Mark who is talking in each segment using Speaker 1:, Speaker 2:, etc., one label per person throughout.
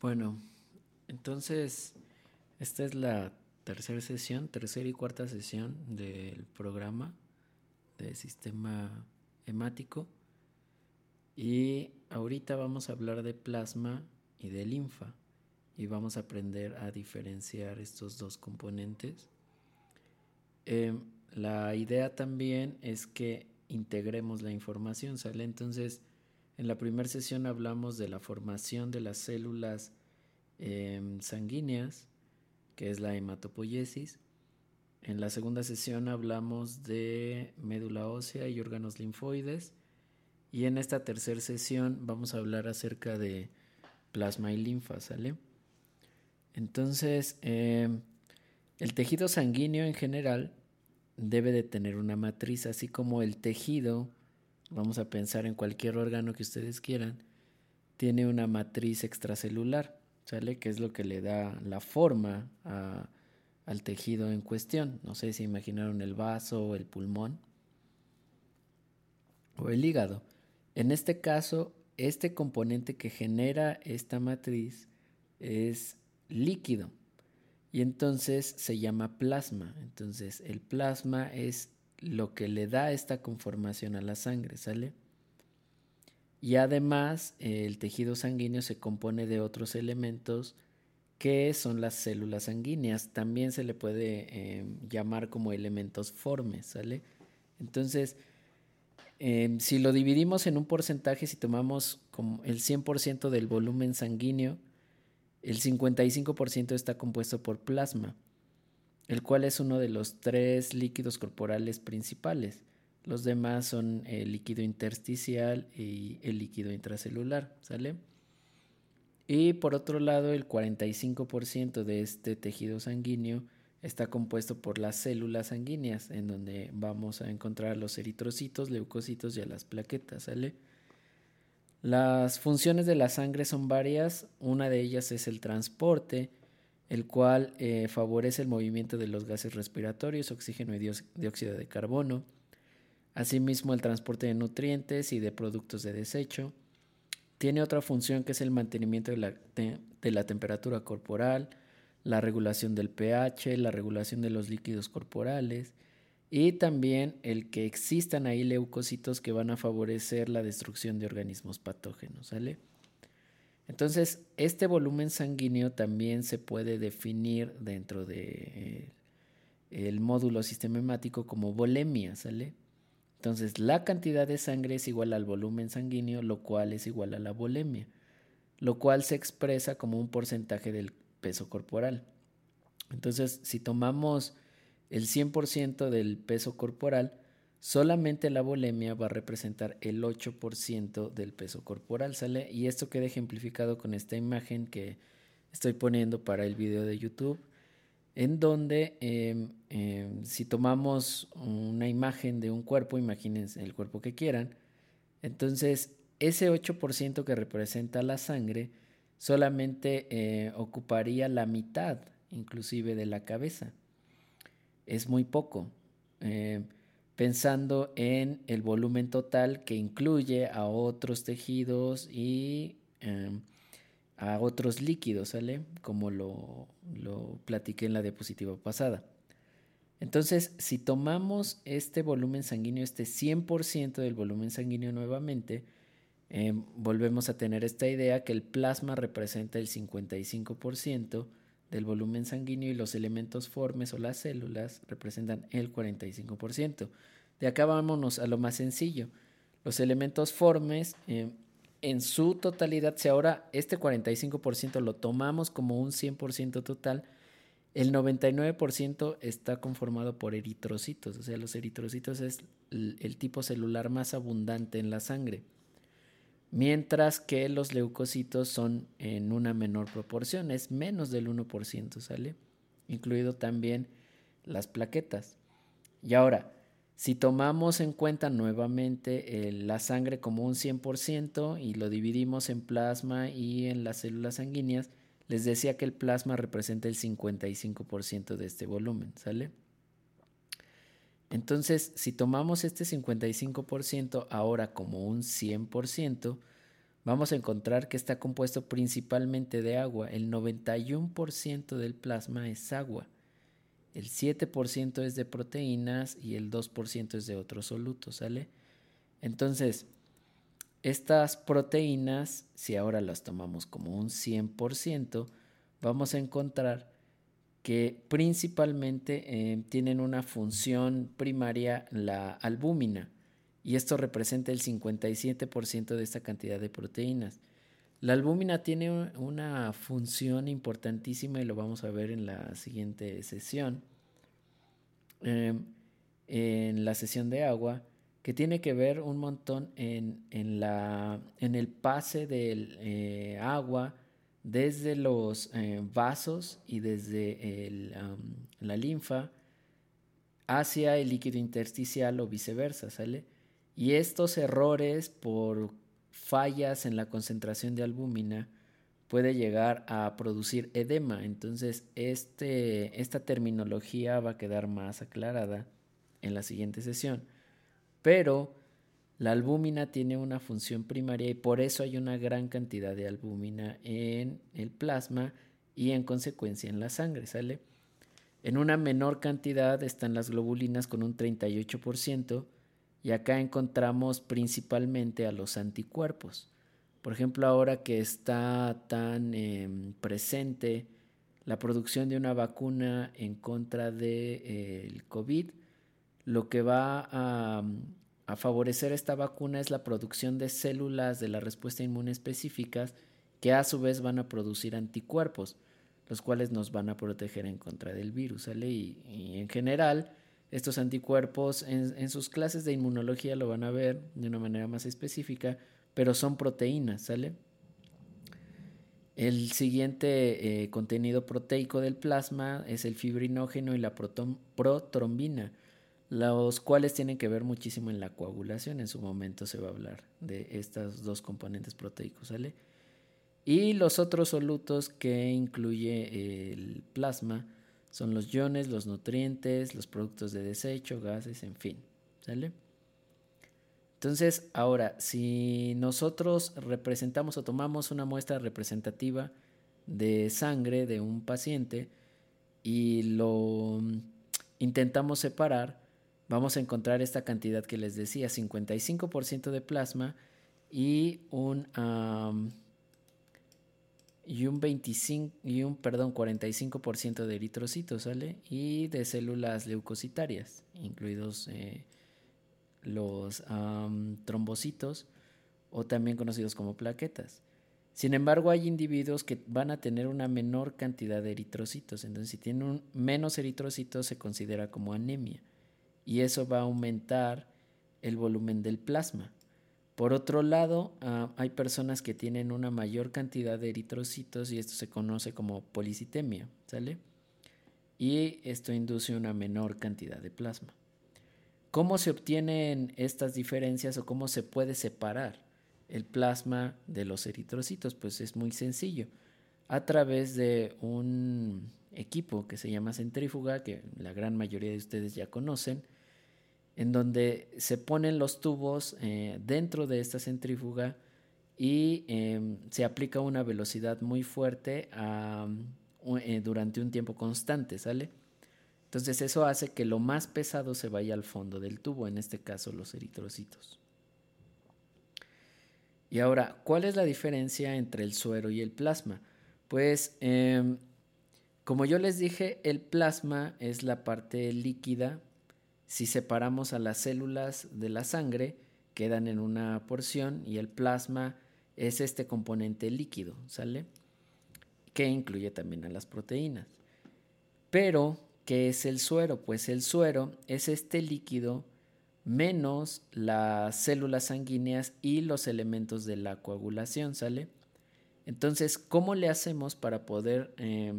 Speaker 1: Bueno, entonces esta es la tercera sesión, tercera y cuarta sesión del programa de sistema hemático. Y ahorita vamos a hablar de plasma y de linfa y vamos a aprender a diferenciar estos dos componentes. Em, la idea también es que integremos la información, ¿sale? Entonces, en la primera sesión hablamos de la formación de las células em, sanguíneas, que es la hematopoiesis. En la segunda sesión hablamos de médula ósea y órganos linfoides. Y en esta tercera sesión vamos a hablar acerca de plasma y linfa, ¿sale? Entonces, em, el tejido sanguíneo en general debe de tener una matriz, así como el tejido, vamos a pensar en cualquier órgano que ustedes quieran, tiene una matriz extracelular, ¿sale? Que es lo que le da la forma al tejido en cuestión. No sé si imaginaron el vaso el pulmón o el hígado. En este caso, este componente que genera esta matriz es líquido y entonces se llama plasma. Entonces el plasma es lo que le da esta conformación a la sangre, ¿sale? Y además el tejido sanguíneo se compone de otros elementos que son las células sanguíneas. También se le puede eh, llamar como elementos formes, ¿sale? Entonces, em, si lo dividimos en un porcentaje, si tomamos como el 100% del volumen sanguíneo, el 55% está compuesto por plasma, el cual es uno de los tres líquidos corporales principales. Los demás son el líquido intersticial y el líquido intracelular, ¿sale? Y por otro lado, el 45% de este tejido sanguíneo está compuesto por las células sanguíneas, en donde vamos a encontrar los eritrocitos, leucocitos y a las plaquetas, ¿sale? Las funciones de la sangre son varias, una de ellas es el transporte, el cual eh, favorece el movimiento de los gases respiratorios, oxígeno y dióxido de carbono, asimismo el transporte de nutrientes y de productos de desecho. Tiene otra función que es el mantenimiento de la, de la temperatura corporal, la regulación del pH, la regulación de los líquidos corporales, y también el que existan ahí leucocitos que van a favorecer la destrucción de organismos patógenos, ¿sale? Entonces, este volumen sanguíneo también se puede definir dentro de eh, módulo sistemático como volemia, ¿sale? Entonces, la cantidad de sangre es igual al volumen sanguíneo, lo cual es igual a la volemia, lo cual se expresa como un porcentaje del peso corporal. Entonces, si tomamos el 100% del peso corporal, solamente la volemia va a representar el 8% del peso corporal, ¿sale? Y esto queda ejemplificado con esta imagen que estoy poniendo para el video de YouTube, en donde em, em, si tomamos una imagen de un cuerpo, imagínense el cuerpo que quieran, entonces ese 8% que representa la sangre solamente eh, ocuparía la mitad inclusive de la cabeza es muy poco. Eh, pensando en el volumen total que incluye a otros tejidos y em, a otros líquidos, ¿sale? Como lo, lo platiqué en la diapositiva pasada. Entonces, si tomamos este volumen sanguíneo, este 100% del volumen sanguíneo nuevamente, em, volvemos a tener esta idea que el plasma representa el 55%, del volumen sanguíneo y los elementos formes o las células representan el 45%. De acá vámonos a lo más sencillo. Los elementos formes eh, en su totalidad, si ahora este 45% lo tomamos como un 100% total, el 99% está conformado por eritrocitos, o sea, los eritrocitos es el tipo celular más abundante en la sangre mientras que los leucocitos son en una menor proporción, es menos del 1%, ¿sale? Incluido también las plaquetas. Y ahora, si tomamos en cuenta nuevamente la sangre como un 100% y lo dividimos en plasma y en las células sanguíneas, les decía que el plasma representa el 55% de este volumen, ¿sale? Entonces, si tomamos este 55% ahora como un 100%, vamos a encontrar que está compuesto principalmente de agua. El 91% del plasma es agua. El 7% es de proteínas y el 2% es de otros solutos, ¿sale? Entonces, estas proteínas, si ahora las tomamos como un 100%, vamos a encontrar que principalmente eh, tienen una función primaria, la albúmina, y esto representa el 57% de esta cantidad de proteínas. La albúmina tiene una función importantísima y lo vamos a ver en la siguiente sesión, em, en la sesión de agua, que tiene que ver un montón en, la, en el pase del eh, agua desde los eh, vasos y desde la linfa hacia el líquido intersticial o viceversa, ¿sale? Y estos errores por fallas en la concentración de albúmina puede llegar a producir edema. Entonces, este, esta terminología va a quedar más aclarada en la siguiente sesión. Pero la albúmina tiene una función primaria y por eso hay una gran cantidad de albúmina en el plasma y en consecuencia en la sangre, ¿sale? En una menor cantidad están las globulinas con un 38% y acá encontramos principalmente a los anticuerpos. Por ejemplo, ahora que está tan em, presente la producción de una vacuna en contra del de, eh, COVID, lo que va a a favorecer esta vacuna es la producción de células de la respuesta inmune específicas que a su vez van a producir anticuerpos, los cuales nos van a proteger en contra del virus, ¿sale? Y, en general, estos anticuerpos en, sus clases de inmunología lo van a ver de una manera más específica, pero son proteínas, ¿sale? El siguiente eh, contenido proteico del plasma es el fibrinógeno y la protrombina los cuales tienen que ver muchísimo en la coagulación. En su momento se va a hablar de estos dos componentes proteicos, ¿sale? Y los otros solutos que incluye el plasma son los iones, los nutrientes, los productos de desecho, gases, en fin, ¿sale? Entonces, ahora, si nosotros representamos o tomamos una muestra representativa de sangre de un paciente y lo intentamos separar, vamos a encontrar esta cantidad que les decía, 55% de plasma y un, y un 25 y un perdón, 45% de eritrocitos, ¿sale? Y de células leucocitarias, incluidos eh, los trombocitos o también conocidos como plaquetas. Sin embargo, hay individuos que van a tener una menor cantidad de eritrocitos. Entonces, si tienen un, menos eritrocitos, se considera como anemia y eso va a aumentar el volumen del plasma. Por otro lado, ah, hay personas que tienen una mayor cantidad de eritrocitos y esto se conoce como policitemia, ¿sale? Y esto induce una menor cantidad de plasma. ¿Cómo se obtienen estas diferencias o cómo se puede separar el plasma de los eritrocitos? Pues es muy sencillo. A través de un equipo que se llama centrífuga, que la gran mayoría de ustedes ya conocen, en donde se ponen los tubos eh, dentro de esta centrífuga y em, se aplica una velocidad muy fuerte eh, durante un tiempo constante, ¿sale? Entonces eso hace que lo más pesado se vaya al fondo del tubo, en este caso los eritrocitos. Y ahora, ¿cuál es la diferencia entre el suero y el plasma? Pues, em, como yo les dije, el plasma es la parte líquida si separamos a las células de la sangre, quedan en una porción y el plasma es este componente líquido, ¿sale? Que incluye también a las proteínas. Pero, ¿qué es el suero? Pues el suero es este líquido menos las células sanguíneas y los elementos de la coagulación, ¿sale? Entonces, ¿cómo le hacemos para poder eh,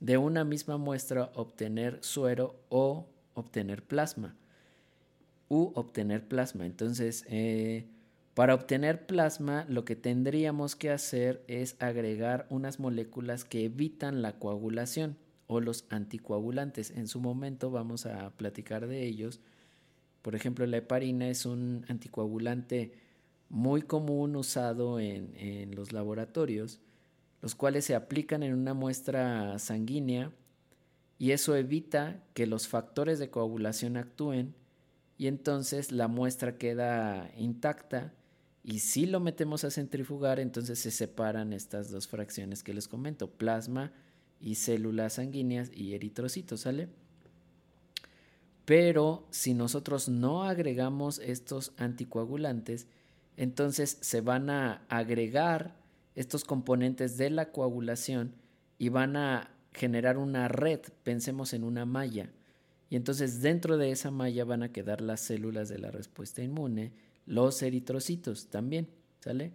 Speaker 1: de una misma muestra obtener suero o obtener plasma u obtener plasma. Entonces, eh, para obtener plasma, lo que tendríamos que hacer es agregar unas moléculas que evitan la coagulación o los anticoagulantes. En su momento vamos a platicar de ellos. Por ejemplo, la heparina es un anticoagulante muy común usado en, en los laboratorios, los cuales se aplican en una muestra sanguínea y eso evita que los factores de coagulación actúen y entonces la muestra queda intacta y si lo metemos a centrifugar entonces se separan estas dos fracciones que les comento, plasma y células sanguíneas y eritrocitos, ¿sale? Pero si nosotros no agregamos estos anticoagulantes, entonces se van a agregar estos componentes de la coagulación y van a generar una red, pensemos en una malla. Y entonces dentro de esa malla van a quedar las células de la respuesta inmune, los eritrocitos también, ¿sale?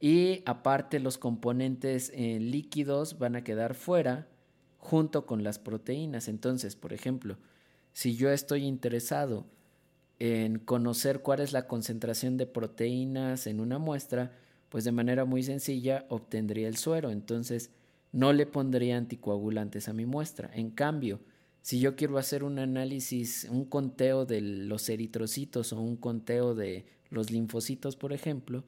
Speaker 1: Y aparte los componentes eh, líquidos van a quedar fuera junto con las proteínas. Entonces, por ejemplo, si yo estoy interesado en conocer cuál es la concentración de proteínas en una muestra, pues de manera muy sencilla obtendría el suero. Entonces, no le pondría anticoagulantes a mi muestra. En cambio, si yo quiero hacer un análisis, un conteo de los eritrocitos o un conteo de los linfocitos, por ejemplo,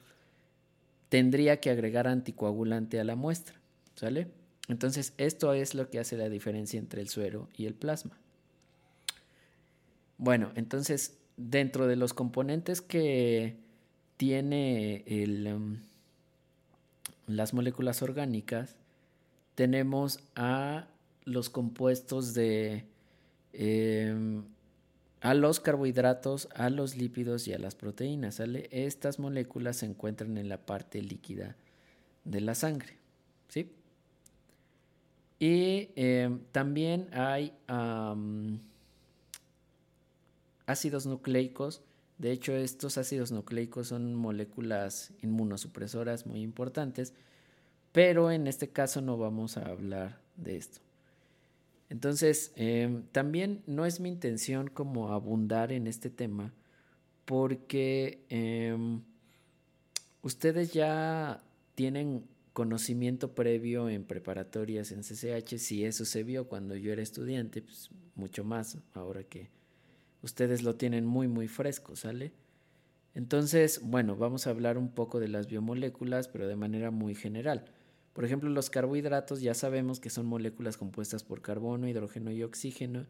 Speaker 1: tendría que agregar anticoagulante a la muestra. ¿Sale? Entonces, esto es lo que hace la diferencia entre el suero y el plasma. Bueno, entonces, dentro de los componentes que tiene um, las moléculas orgánicas, tenemos a los compuestos de em, a los carbohidratos, a los lípidos y a las proteínas. Estas moléculas se encuentran en la parte líquida de la sangre. ¿sí? Y em, también hay ácidos nucleicos. De hecho, estos ácidos nucleicos son moléculas inmunosupresoras muy importantes, pero en este caso no vamos a hablar de esto. Entonces, em, también no es mi intención como abundar en este tema porque em, ustedes ya tienen conocimiento previo en preparatorias en CCH, si eso se vio cuando yo era estudiante, pues mucho más ahora que ustedes lo tienen muy muy fresco, ¿sale? Entonces, bueno, vamos a hablar un poco de las biomoléculas, pero de manera muy general. Por ejemplo, los carbohidratos ya sabemos que son moléculas compuestas por carbono, hidrógeno y oxígeno,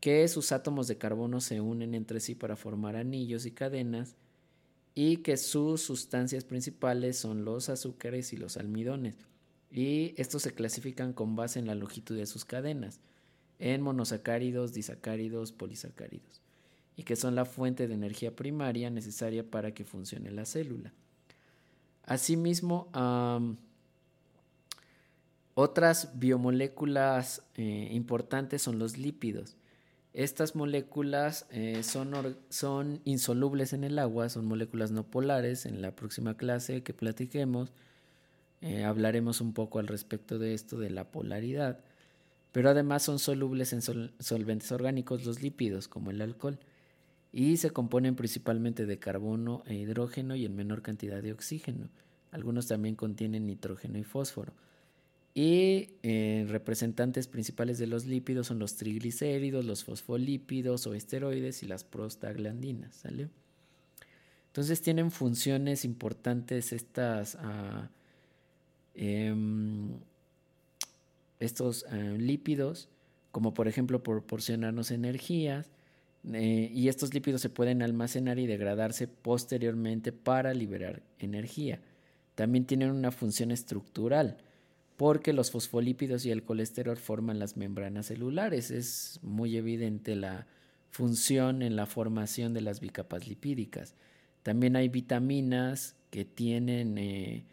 Speaker 1: que sus átomos de carbono se unen entre sí para formar anillos y cadenas, y que sus sustancias principales son los azúcares y los almidones. Y estos se clasifican con base en la longitud de sus cadenas, en monosacáridos, disacáridos, polisacáridos, y que son la fuente de energía primaria necesaria para que funcione la célula. Asimismo, otras biomoléculas eh, importantes son los lípidos. Estas moléculas eh, son, insolubles en el agua, son moléculas no polares. En la próxima clase que platiquemos eh, hablaremos un poco al respecto de esto, de la polaridad. Pero además son solubles en solventes orgánicos los lípidos, como el alcohol, y se componen principalmente de carbono e hidrógeno y en menor cantidad de oxígeno. Algunos también contienen nitrógeno y fósforo. Y eh, representantes principales de los lípidos son los triglicéridos, los fosfolípidos o esteroides y las prostaglandinas. ¿sale? Entonces tienen funciones importantes estas, ah, em, estos ah, lípidos, como por ejemplo proporcionarnos energías, eh, y estos lípidos se pueden almacenar y degradarse posteriormente para liberar energía. También tienen una función estructural porque los fosfolípidos y el colesterol forman las membranas celulares. Es muy evidente la función en la formación de las bicapas lipídicas. También hay vitaminas que tienen eh,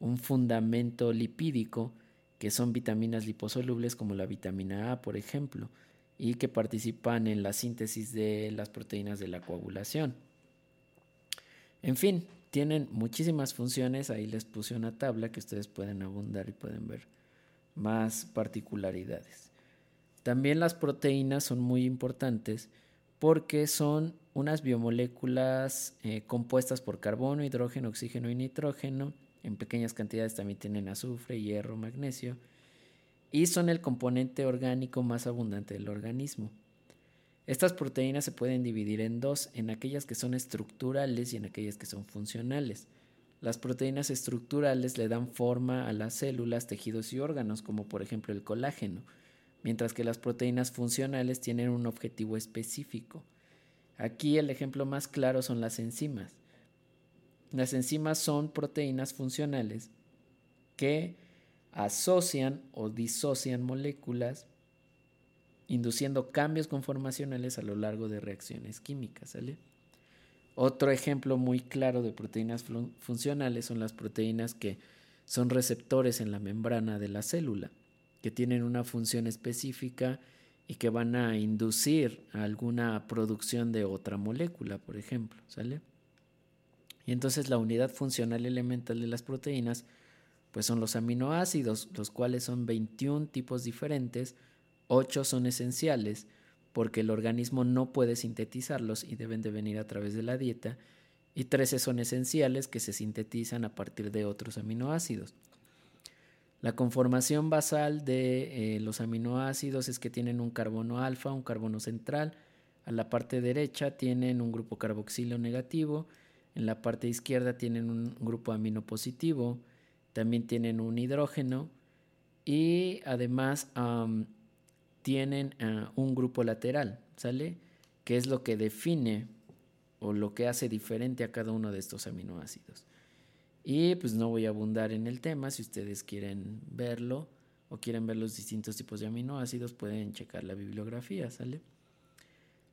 Speaker 1: un fundamento lipídico, que son vitaminas liposolubles como la vitamina A, por ejemplo, y que participan en la síntesis de las proteínas de la coagulación. En fin, tienen muchísimas funciones, ahí les puse una tabla que ustedes pueden abundar y pueden ver más particularidades. También las proteínas son muy importantes porque son unas biomoléculas eh, compuestas por carbono, hidrógeno, oxígeno y nitrógeno. En pequeñas cantidades también tienen azufre, hierro, magnesio. Y son el componente orgánico más abundante del organismo. Estas proteínas se pueden dividir en dos, en aquellas que son estructurales y en aquellas que son funcionales. Las proteínas estructurales le dan forma a las células, tejidos y órganos, como por ejemplo el colágeno, mientras que las proteínas funcionales tienen un objetivo específico. Aquí el ejemplo más claro son las enzimas. Las enzimas son proteínas funcionales que asocian o disocian moléculas induciendo cambios conformacionales a lo largo de reacciones químicas. ¿sale? Otro ejemplo muy claro de proteínas funcionales son las proteínas que son receptores en la membrana de la célula, que tienen una función específica y que van a inducir alguna producción de otra molécula, por ejemplo, ¿sale? Y entonces la unidad funcional elemental de las proteínas pues son los aminoácidos, los cuales son 21 tipos diferentes, 8 son esenciales, porque el organismo no puede sintetizarlos y deben de venir a través de la dieta, y 13 son esenciales que se sintetizan a partir de otros aminoácidos. La conformación basal de eh, los aminoácidos es que tienen un carbono alfa, un carbono central, a la parte derecha tienen un grupo carboxilo negativo, en la parte izquierda tienen un grupo amino positivo, también tienen un hidrógeno y además tienen ah, un grupo lateral, ¿sale? Que es lo que define o lo que hace diferente a cada uno de estos aminoácidos. Y pues no voy a abundar en el tema, si ustedes quieren verlo o quieren ver los distintos tipos de aminoácidos, pueden checar la bibliografía, ¿sale?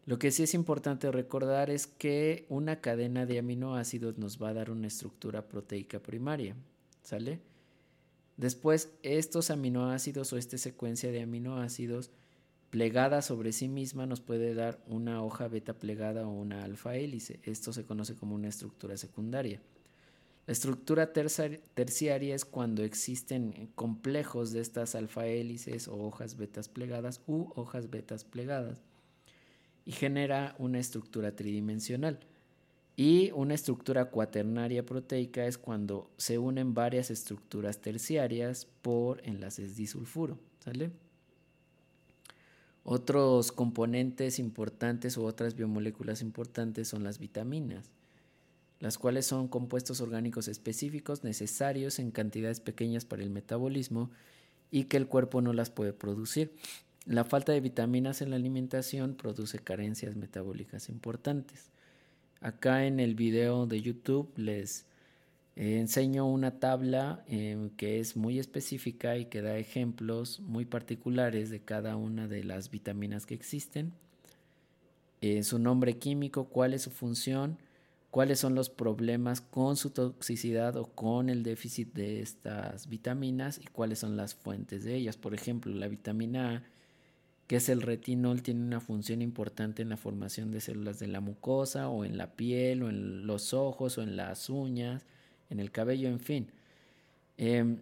Speaker 1: Lo que sí es importante recordar es que una cadena de aminoácidos nos va a dar una estructura proteica primaria, ¿sale? Después, estos aminoácidos o esta secuencia de aminoácidos plegada sobre sí misma nos puede dar una hoja beta plegada o una alfa hélice. Esto se conoce como una estructura secundaria. La estructura terciaria es cuando existen complejos de estas alfa hélices o hojas betas plegadas u hojas betas plegadas y genera una estructura tridimensional. Y una estructura cuaternaria proteica es cuando se unen varias estructuras terciarias por enlaces disulfuro. ¿Sale? Otros componentes importantes u otras biomoléculas importantes son las vitaminas, las cuales son compuestos orgánicos específicos necesarios en cantidades pequeñas para el metabolismo y que el cuerpo no las puede producir. La falta de vitaminas en la alimentación produce carencias metabólicas importantes. Acá en el video de YouTube les eh, enseño una tabla que es muy específica y que da ejemplos muy particulares de cada una de las vitaminas que existen. Eh, su nombre químico, cuál es su función, cuáles son los problemas con su toxicidad o con el déficit de estas vitaminas y cuáles son las fuentes de ellas. Por ejemplo, la vitamina A, que es el retinol, tiene una función importante en la formación de células de la mucosa o en la piel o en los ojos o en las uñas en el cabello, en fin. Em,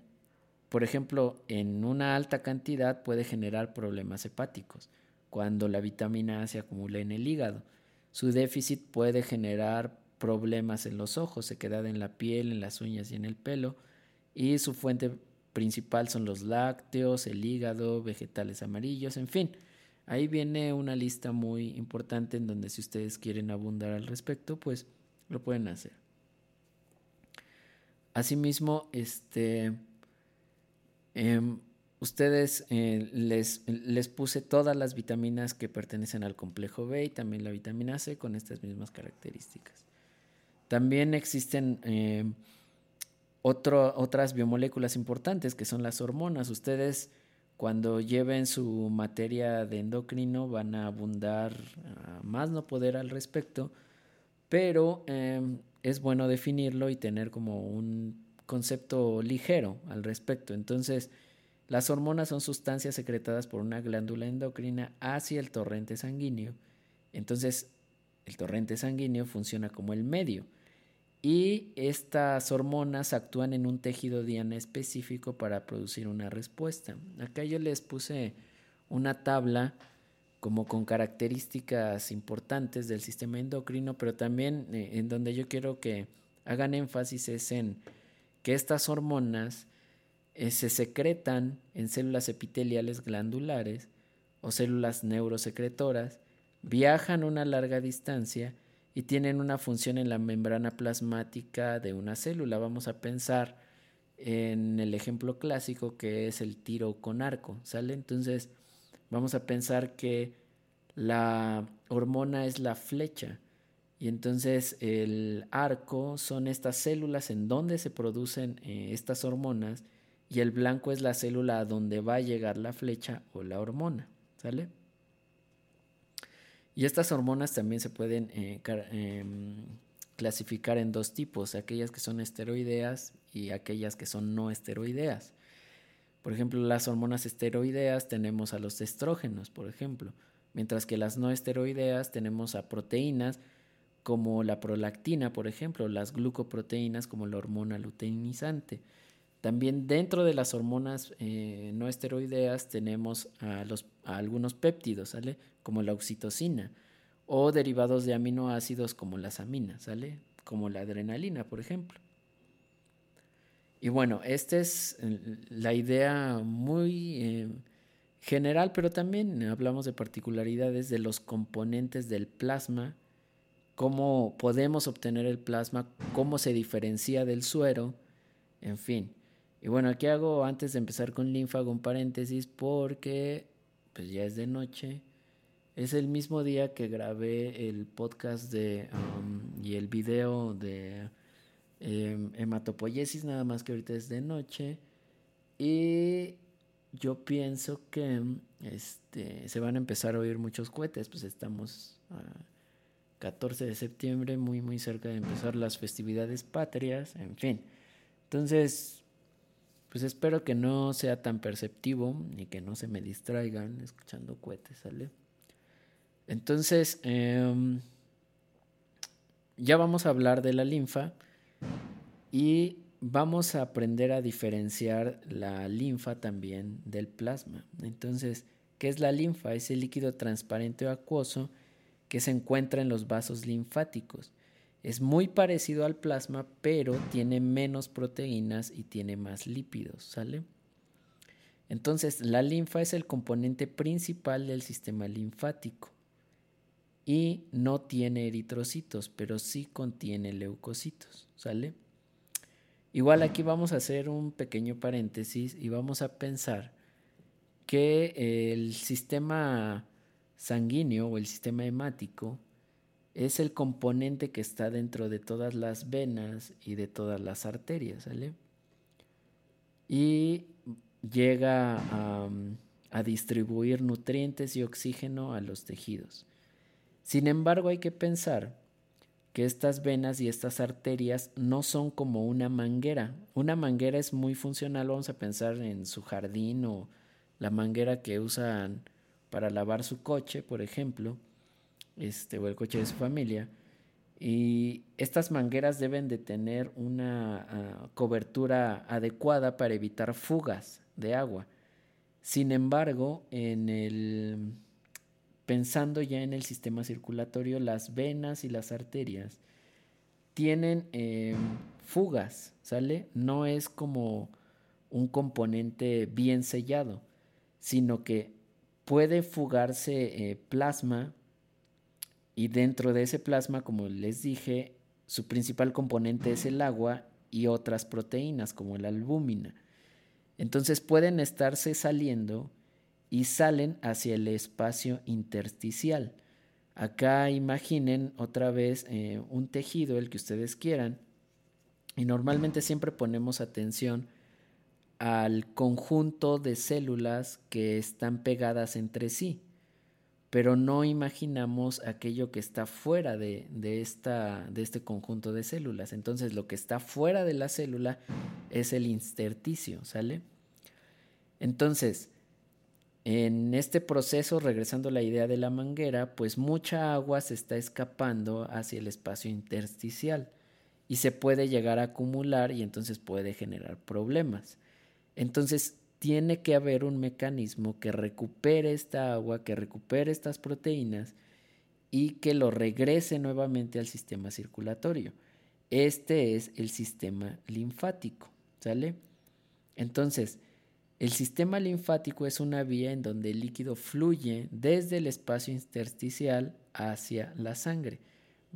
Speaker 1: por ejemplo, en una alta cantidad puede generar problemas hepáticos cuando la vitamina A se acumula en el hígado. Su déficit puede generar problemas en los ojos, sequedad en la piel, en las uñas y en el pelo. Y su fuente principal son los lácteos, el hígado, vegetales amarillos, en fin. Ahí viene una lista muy importante en donde si ustedes quieren abundar al respecto, pues lo pueden hacer. Asimismo, este, em, ustedes eh, les, les, puse todas las vitaminas que pertenecen al complejo B y también la vitamina C con estas mismas características. También existen em, otras biomoléculas importantes que son las hormonas. Ustedes cuando lleven su materia de endocrino van a abundar más no poder al respecto, pero em, es bueno definirlo y tener como un concepto ligero al respecto. Entonces, las hormonas son sustancias secretadas por una glándula endocrina hacia el torrente sanguíneo. Entonces, el torrente sanguíneo funciona como el medio. Y estas hormonas actúan en un tejido diana específico para producir una respuesta. Acá yo les puse una tabla como con características importantes del sistema endocrino, pero también eh, en donde yo quiero que hagan énfasis es en que estas hormonas eh, se secretan en células epiteliales glandulares o células neurosecretoras viajan una larga distancia y tienen una función en la membrana plasmática de una célula. Vamos a pensar en el ejemplo clásico que es el tiro con arco, ¿sale? Entonces, vamos a pensar que la hormona es la flecha y entonces el arco son estas células en donde se producen eh, estas hormonas y el blanco es la célula a donde va a llegar la flecha o la hormona, ¿sale? Y estas hormonas también se pueden eh, em, clasificar en dos tipos, aquellas que son esteroideas y aquellas que son no esteroideas. Por ejemplo, las hormonas esteroideas tenemos a los estrógenos, por ejemplo, mientras que las no esteroideas tenemos a proteínas como la prolactina, por ejemplo, las glucoproteínas como la hormona luteinizante. También dentro de las hormonas eh, no esteroideas tenemos a, los, algunos péptidos, ¿sale? Como la oxitocina o derivados de aminoácidos como las aminas, ¿sale? Como la adrenalina, por ejemplo. Y bueno, esta es eh, la idea muy eh, general, pero también hablamos de particularidades de los componentes del plasma, cómo podemos obtener el plasma, cómo se diferencia del suero, en fin. Y bueno, aquí hago, antes de empezar con linfa, un paréntesis porque pues ya es de noche. Es el mismo día que grabé el podcast de y el video de eh, hematopoiesis, nada más que ahorita es de noche. Y yo pienso que este, se van a empezar a oír muchos cohetes, pues estamos a 14 de septiembre, muy muy cerca de empezar las festividades patrias, en fin. Entonces, pues espero que no sea tan perceptivo y que no se me distraigan escuchando cohetes, ¿sale? Entonces, em, ya vamos a hablar de la linfa y vamos a aprender a diferenciar la linfa también del plasma. Entonces, ¿qué es la linfa? Es el líquido transparente o acuoso que se encuentra en los vasos linfáticos. Es muy parecido al plasma, pero tiene menos proteínas y tiene más lípidos, ¿sale? Entonces, la linfa es el componente principal del sistema linfático y no tiene eritrocitos, pero sí contiene leucocitos, ¿sale? Igual aquí vamos a hacer un pequeño paréntesis y vamos a pensar que el sistema sanguíneo o el sistema hemático es el componente que está dentro de todas las venas y de todas las arterias, ¿sale? Y llega a, a, distribuir nutrientes y oxígeno a los tejidos. Sin embargo, hay que pensar que estas venas y estas arterias no son como una manguera. Una manguera es muy funcional, vamos a pensar en su jardín o la manguera que usan para lavar su coche, por ejemplo este, o el coche de su familia. Y estas mangueras deben de tener una ah, cobertura adecuada para evitar fugas de agua. Sin embargo, en el, pensando ya en el sistema circulatorio, las venas y las arterias tienen em, fugas, ¿sale? No es como un componente bien sellado, sino que puede fugarse eh, plasma y dentro de ese plasma, como les dije, su principal componente es el agua y otras proteínas como la albúmina. Entonces pueden estarse saliendo y salen hacia el espacio intersticial. Acá imaginen otra vez eh, un tejido, el que ustedes quieran, y normalmente siempre ponemos atención al conjunto de células que están pegadas entre sí pero no imaginamos aquello que está fuera de, esta, de este conjunto de células. Entonces lo que está fuera de la célula es el intersticio, ¿sale? Entonces, en este proceso, regresando a la idea de la manguera, pues mucha agua se está escapando hacia el espacio intersticial y se puede llegar a acumular y entonces puede generar problemas. Entonces, tiene que haber un mecanismo que recupere esta agua, que recupere estas proteínas y que lo regrese nuevamente al sistema circulatorio. Este es el sistema linfático, ¿sale? Entonces, El sistema linfático es una vía en donde el líquido fluye desde el espacio intersticial hacia la sangre.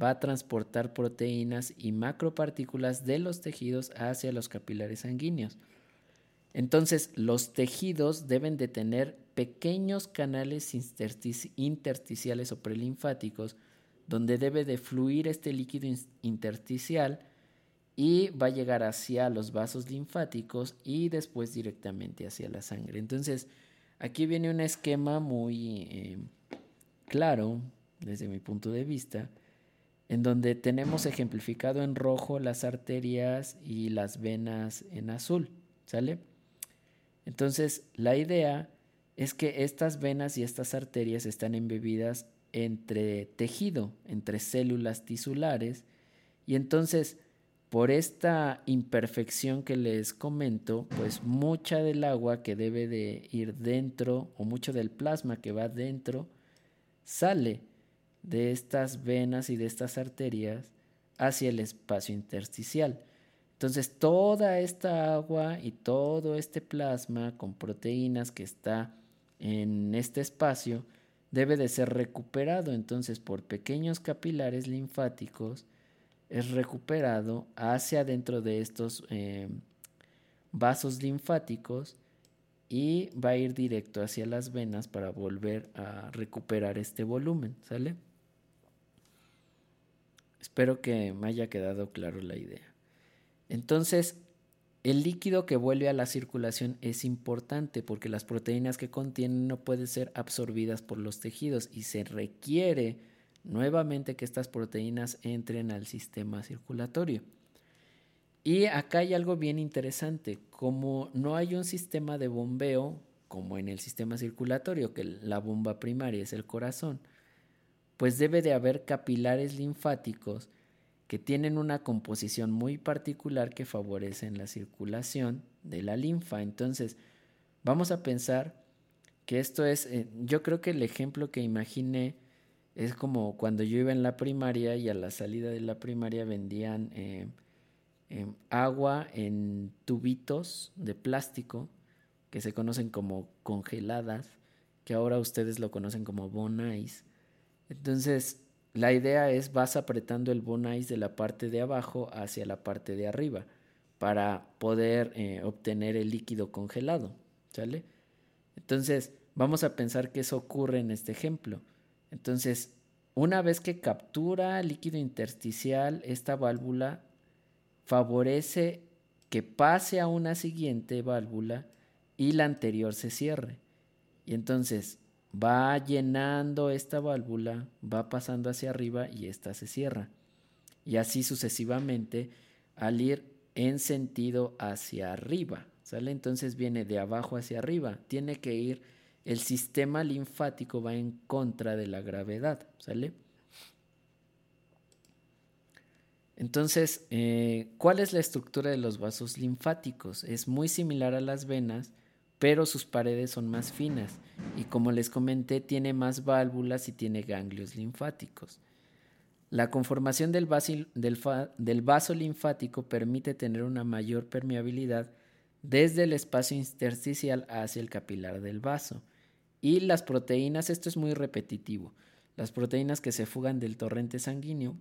Speaker 1: Va a transportar proteínas y macropartículas de los tejidos hacia los capilares sanguíneos. Entonces, los tejidos deben de tener pequeños canales intersticiales o prelinfáticos donde debe de fluir este líquido intersticial y va a llegar hacia los vasos linfáticos y después directamente hacia la sangre. Entonces, aquí viene un esquema muy eh, claro desde mi punto de vista, en donde tenemos ejemplificado en rojo las arterias y las venas en azul, ¿sale? Entonces, la idea es que estas venas y estas arterias están embebidas entre tejido, entre células tisulares, y entonces por esta imperfección que les comento, pues mucha del agua que debe de ir dentro o mucho del plasma que va dentro sale de estas venas y de estas arterias hacia el espacio intersticial. Entonces toda esta agua y todo este plasma con proteínas que está en este espacio debe de ser recuperado entonces por pequeños capilares linfáticos es recuperado hacia dentro de estos eh, vasos linfáticos y va a ir directo hacia las venas para volver a recuperar este volumen, ¿sale? Espero que me haya quedado claro la idea. Entonces, el líquido que vuelve a la circulación es importante porque las proteínas que contienen no pueden ser absorbidas por los tejidos y se requiere nuevamente que estas proteínas entren al sistema circulatorio. Y acá hay algo bien interesante, como no hay un sistema de bombeo como en el sistema circulatorio, que la bomba primaria es el corazón, pues debe de haber capilares linfáticos que tienen una composición muy particular que favorecen la circulación de la linfa. Entonces, vamos a pensar que esto es, eh, yo creo que el ejemplo que imaginé es como cuando yo iba en la primaria y a la salida de la primaria vendían eh, em, agua en tubitos de plástico que se conocen como congeladas, que ahora ustedes lo conocen como bonais. Entonces, la idea es vas apretando el bonais de la parte de abajo hacia la parte de arriba para poder eh, obtener el líquido congelado, ¿sale? Entonces, vamos a pensar que eso ocurre en este ejemplo. Entonces, una vez que captura líquido intersticial, esta válvula favorece que pase a una siguiente válvula y la anterior se cierre. Y entonces va llenando esta válvula, va pasando hacia arriba y esta se cierra. Y así sucesivamente al ir en sentido hacia arriba. ¿Sale? Entonces viene de abajo hacia arriba. Tiene que ir el sistema linfático va en contra de la gravedad, ¿sale? Entonces, eh, ¿cuál es la estructura de los vasos linfáticos? Es muy similar a las venas, pero sus paredes son más finas y como les comenté, tiene más válvulas y tiene ganglios linfáticos. La conformación del del vaso linfático permite tener una mayor permeabilidad desde el espacio intersticial hacia el capilar del vaso. Y las proteínas, esto es muy repetitivo, las proteínas que se fugan del torrente sanguíneo,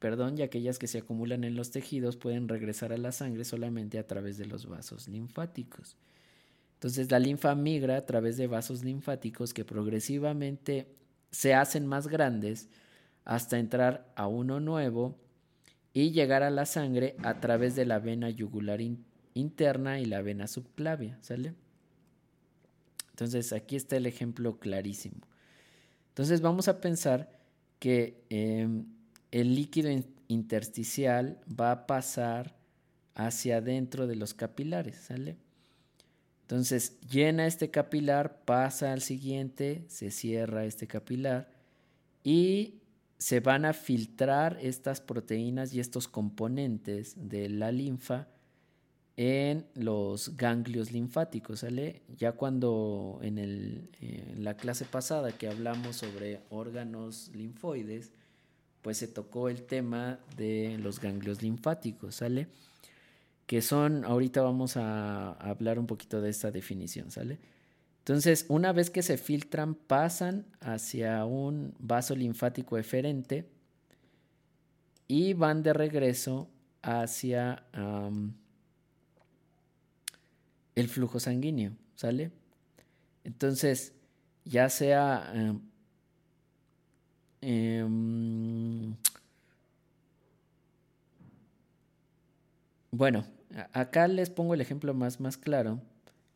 Speaker 1: perdón, y aquellas que se acumulan en los tejidos pueden regresar a la sangre solamente a través de los vasos linfáticos. Entonces la linfa migra a través de vasos linfáticos que progresivamente se hacen más grandes hasta entrar a uno nuevo y llegar a la sangre a través de la vena yugular interna y la vena subclavia, ¿sale? Entonces aquí está el ejemplo clarísimo. Entonces vamos a pensar que em, el líquido intersticial va a pasar hacia adentro de los capilares, ¿sale? Entonces llena este capilar, pasa al siguiente, se cierra este capilar y se van a filtrar estas proteínas y estos componentes de la linfa en los ganglios linfáticos, ¿sale? Ya cuando en, el, eh, la clase pasada que hablamos sobre órganos linfoides, pues se tocó el tema de los ganglios linfáticos, ¿sale? que son, ahorita vamos a hablar un poquito de esta definición, ¿sale? Entonces, una vez que se filtran, pasan hacia un vaso linfático eferente y van de regreso hacia el flujo sanguíneo, ¿sale? Entonces, ya sea... Em, em, bueno, acá les pongo el ejemplo más, más claro.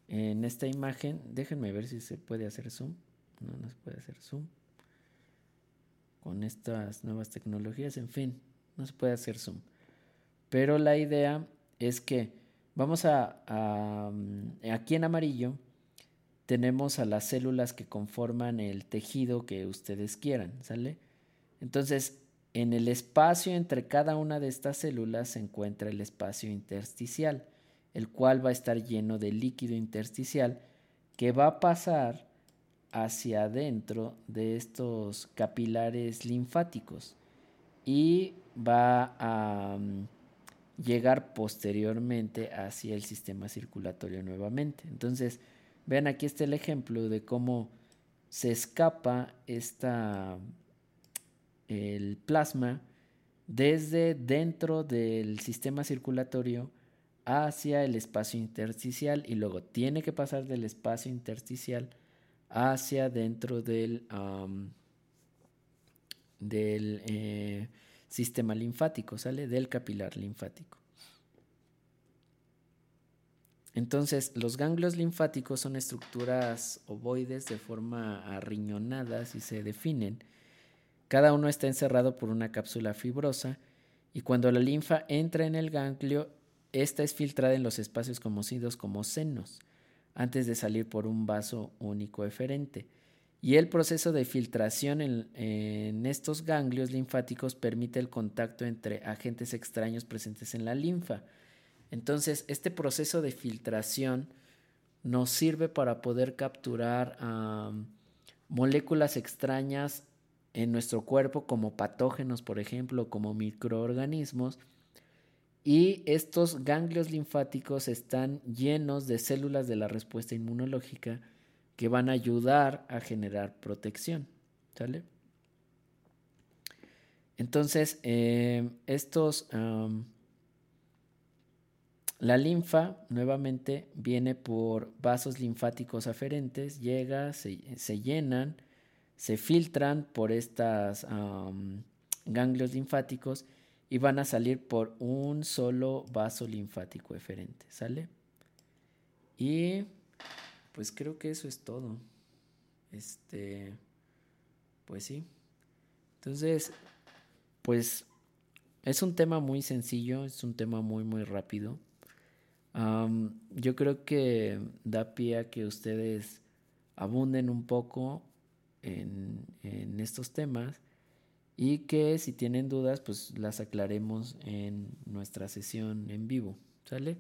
Speaker 1: En esta imagen, déjenme ver si se puede hacer zoom. No, no se puede hacer zoom. Con estas nuevas tecnologías, en fin, no se puede hacer zoom. Pero la idea es que vamos a, mm, aquí en amarillo tenemos a las células que conforman el tejido que ustedes quieran, ¿sale? Entonces, en el espacio entre cada una de estas células se encuentra el espacio intersticial el cual va a estar lleno de líquido intersticial que va a pasar hacia adentro de estos capilares linfáticos y va a mm, llegar posteriormente hacia el sistema circulatorio nuevamente. Entonces, vean aquí está el ejemplo de cómo se escapa esta, el plasma desde dentro del sistema circulatorio hacia el espacio intersticial y luego tiene que pasar del espacio intersticial hacia dentro del, del eh, sistema linfático, ¿sale? Del capilar linfático. Entonces, los ganglios linfáticos son estructuras ovoides de forma arriñonada, si se definen. Cada uno está encerrado por una cápsula fibrosa y cuando la linfa entra en el ganglio, esta es filtrada en los espacios conocidos como senos, antes de salir por un vaso único eferente. Y el proceso de filtración en, estos ganglios linfáticos permite el contacto entre agentes extraños presentes en la linfa. Entonces, este proceso de filtración nos sirve para poder capturar moléculas extrañas en nuestro cuerpo como patógenos, por ejemplo, como microorganismos, y estos ganglios linfáticos están llenos de células de la respuesta inmunológica que van a ayudar a generar protección. ¿Sale? Entonces, eh, estos, la linfa nuevamente viene por vasos linfáticos aferentes, llega, se, llenan, se filtran por estos ganglios linfáticos y van a salir por un solo vaso linfático eferente, ¿sale? Y pues creo que eso es todo. Este, pues sí. Entonces, pues es un tema muy sencillo, es un tema muy, muy rápido. yo creo que da pie a que ustedes abunden un poco en, en estos temas y que si tienen dudas pues las aclaremos en nuestra sesión en vivo, ¿sale?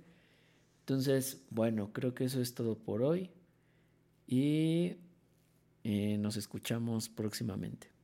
Speaker 1: Entonces, bueno, creo que eso es todo por hoy y eh, nos escuchamos próximamente.